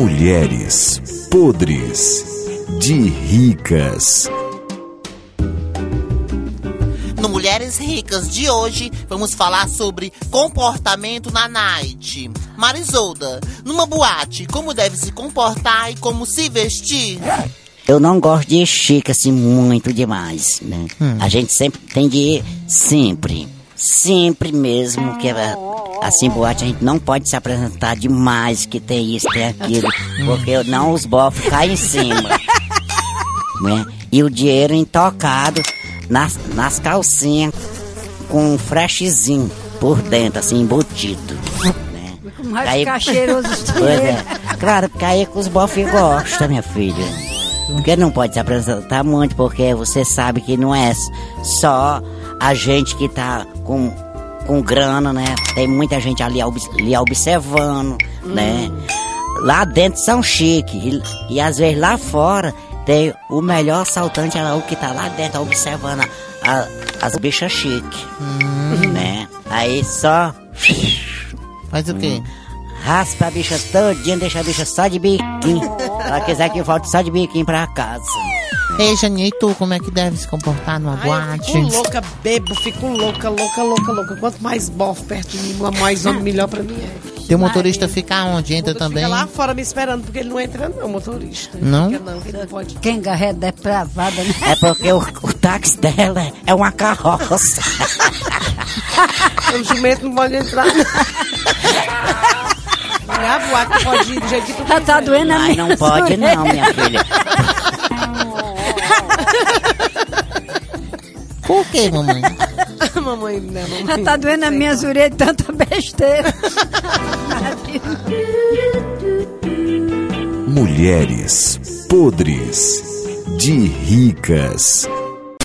Mulheres podres de ricas. No Mulheres Ricas de hoje, vamos falar sobre comportamento na night. Marisolda, numa boate, como deve se comportar e como se vestir? Eu não gosto de ir chique assim muito demais, né? A gente sempre tem de ir sempre, sempre mesmo que é, assim boate a gente não pode se apresentar demais que tem isso, tem aquilo, porque não os bofos caem em cima, né? E o dinheiro intocado nas, nas calcinhas com um freshzinho por dentro, assim, embutido, né? Vai Aí- ficar cheiroso Pois é. Claro, porque aí que os bofs gostam, minha filha. Porque não pode se apresentar muito, porque você sabe que não é só a gente que tá com, com grana, né? Tem muita gente ali lhe observando, né? Lá dentro são chique. E, e às vezes lá fora tem o melhor assaltante, é o que tá lá dentro observando a- a- as bichas chique, né? Aí só Faz o quê? Raspa a bicha todinha, deixa a bicha só de biquinho. Ela quiser que volte só de biquinho pra casa. Ei, Janinha, e tu, como é que deve se comportar numa Ai, eu fico louca, bebo, fico louca, louca, louca, louca. Quanto mais bofe perto de mim, mais homem, melhor pra mim é. Teu motorista fica onde? Entra Ele também? Fica lá fora me esperando, porque ele não entra não, motorista. Não? Fica não, ele não pode. Quem é depravada, né? É porque o, o táxi dela é uma carroça. O jumento não pode entrar. A boate pode ir do jeito que tu Já tá quiser. doendo a Ai, minha não pode não, minha filha. Por quê, mamãe? mamãe, né, mamãe. Já tá doendo a minha orelhas de tanta besteira. Mulheres podres de ricas.